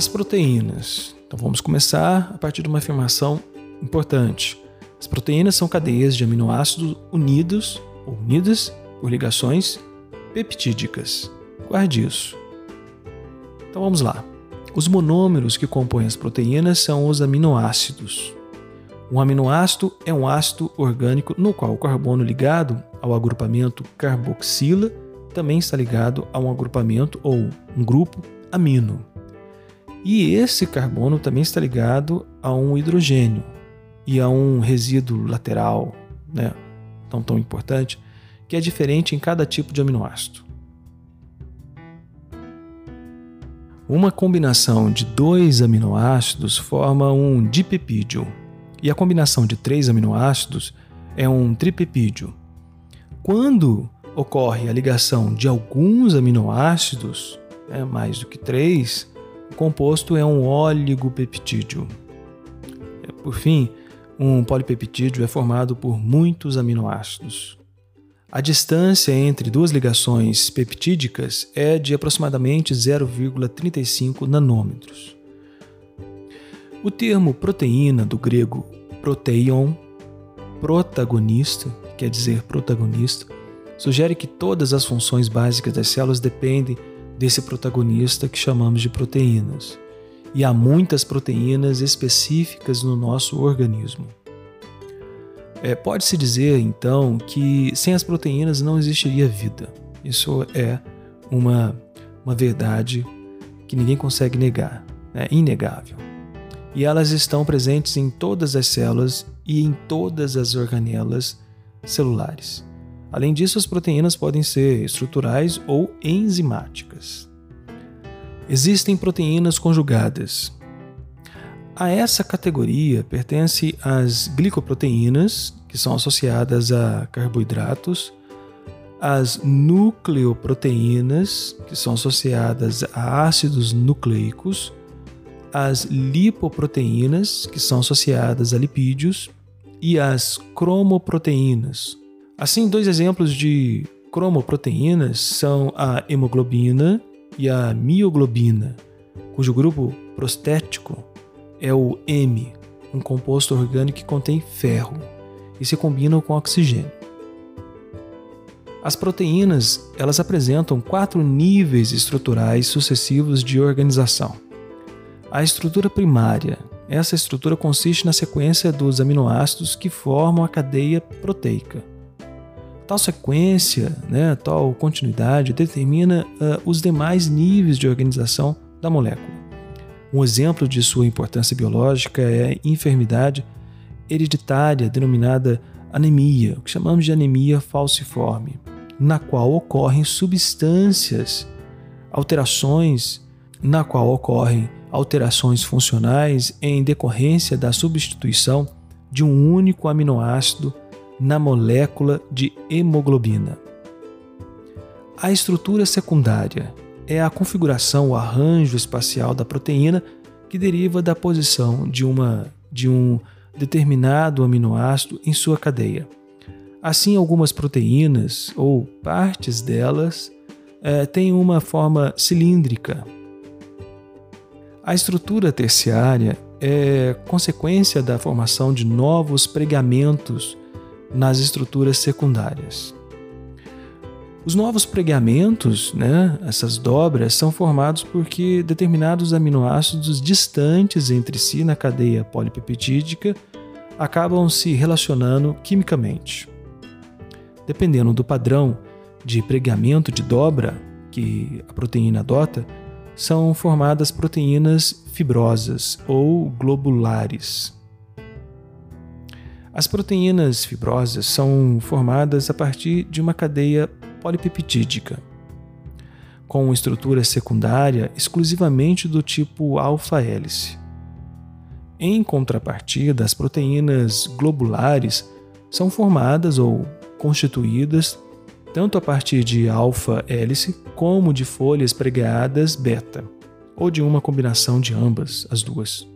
As proteínas. Então vamos começar a partir de uma afirmação importante. As proteínas são cadeias de aminoácidos unidos ou unidas por ligações peptídicas. Guarde isso. Então vamos lá. Os monômeros que compõem as proteínas são os aminoácidos. Um aminoácido é um ácido orgânico no qual o carbono ligado ao agrupamento carboxila também está ligado a um agrupamento ou um grupo amino. E esse carbono também está ligado a um hidrogênio e a um resíduo lateral, né, tão tão importante, que é diferente em cada tipo de aminoácido. Uma combinação de dois aminoácidos forma um dipepídio, e a combinação de três aminoácidos é um tripepídio. Quando ocorre a ligação de alguns aminoácidos, né, mais do que três, o composto é um oligopeptídeo. É, por fim, um polipeptídeo é formado por muitos aminoácidos. A distância entre duas ligações peptídicas é de aproximadamente 0,35 nanômetros. O termo proteína, do grego proteion, protagonista, quer dizer protagonista, sugere que todas as funções básicas das células dependem desse protagonista que chamamos de proteínas. E há muitas proteínas específicas no nosso organismo. É, Pode-se dizer, então, que sem as proteínas não existiria vida. Isso é uma, uma verdade que ninguém consegue negar, é inegável. E elas estão presentes em todas as células e em todas as organelas celulares. Além disso, as proteínas podem ser estruturais ou enzimáticas. Existem proteínas conjugadas, a essa categoria pertence as glicoproteínas, que são associadas a carboidratos, as nucleoproteínas, que são associadas a ácidos nucleicos, as lipoproteínas, que são associadas a lipídios, e as cromoproteínas. Assim, dois exemplos de cromoproteínas são a hemoglobina e a mioglobina, cujo grupo prostético é o M, um composto orgânico que contém ferro e se combinam com oxigênio. As proteínas, elas apresentam quatro níveis estruturais sucessivos de organização. A estrutura primária. Essa estrutura consiste na sequência dos aminoácidos que formam a cadeia proteica. Tal sequência, né, tal continuidade, determina uh, os demais níveis de organização da molécula. Um exemplo de sua importância biológica é a enfermidade hereditária denominada anemia, o que chamamos de anemia falciforme, na qual ocorrem substâncias, alterações, na qual ocorrem alterações funcionais em decorrência da substituição de um único aminoácido na molécula de hemoglobina. A estrutura secundária é a configuração, o arranjo espacial da proteína que deriva da posição de, uma, de um determinado aminoácido em sua cadeia. Assim, algumas proteínas ou partes delas é, têm uma forma cilíndrica. A estrutura terciária é consequência da formação de novos pregamentos nas estruturas secundárias. Os novos pregamentos, né, essas dobras, são formados porque determinados aminoácidos distantes entre si na cadeia polipeptídica acabam se relacionando quimicamente. Dependendo do padrão de pregamento de dobra que a proteína adota, são formadas proteínas fibrosas ou globulares. As proteínas fibrosas são formadas a partir de uma cadeia polipeptídica, com estrutura secundária exclusivamente do tipo alfa-hélice. Em contrapartida, as proteínas globulares são formadas ou constituídas tanto a partir de alfa-hélice como de folhas pregadas beta, ou de uma combinação de ambas, as duas.